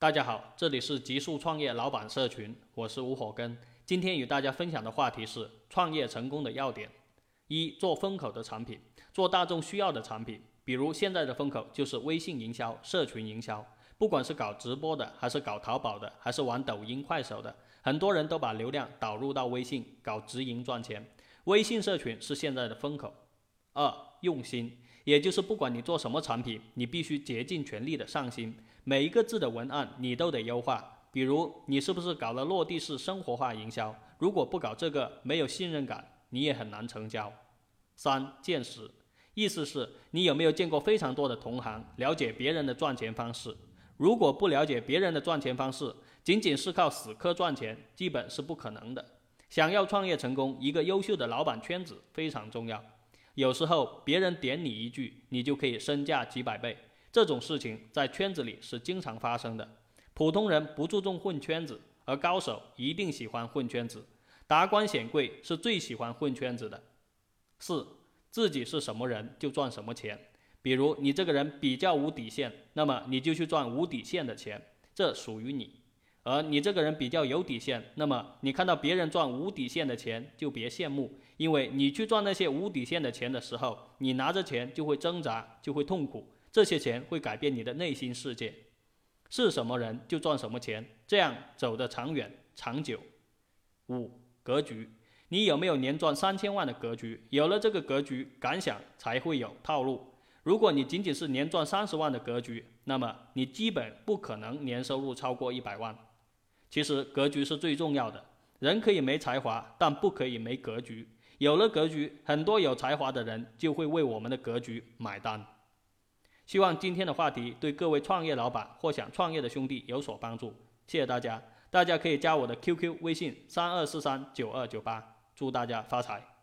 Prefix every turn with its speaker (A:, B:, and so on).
A: 大家好，这里是极速创业老板社群，我是吴火根。今天与大家分享的话题是创业成功的要点：一、做风口的产品，做大众需要的产品。比如现在的风口就是微信营销、社群营销，不管是搞直播的，还是搞淘宝的，还是玩抖音、快手的，很多人都把流量导入到微信搞直营赚钱。微信社群是现在的风口。二、用心，也就是不管你做什么产品，你必须竭尽全力的上心。每一个字的文案你都得优化，比如你是不是搞了落地式生活化营销？如果不搞这个，没有信任感，你也很难成交。三见识，意思是你有没有见过非常多的同行，了解别人的赚钱方式？如果不了解别人的赚钱方式，仅仅是靠死磕赚钱，基本是不可能的。想要创业成功，一个优秀的老板圈子非常重要。有时候别人点你一句，你就可以身价几百倍。这种事情在圈子里是经常发生的。普通人不注重混圈子，而高手一定喜欢混圈子。达官显贵是最喜欢混圈子的。四，自己是什么人就赚什么钱。比如你这个人比较无底线，那么你就去赚无底线的钱，这属于你。而你这个人比较有底线，那么你看到别人赚无底线的钱就别羡慕，因为你去赚那些无底线的钱的时候，你拿着钱就会挣扎，就会痛苦。这些钱会改变你的内心世界，是什么人就赚什么钱，这样走得长远长久。五格局，你有没有年赚三千万的格局？有了这个格局，敢想才会有套路。如果你仅仅是年赚三十万的格局，那么你基本不可能年收入超过一百万。其实格局是最重要的，人可以没才华，但不可以没格局。有了格局，很多有才华的人就会为我们的格局买单。希望今天的话题对各位创业老板或想创业的兄弟有所帮助，谢谢大家。大家可以加我的 QQ 微信三二四三九二九八，祝大家发财。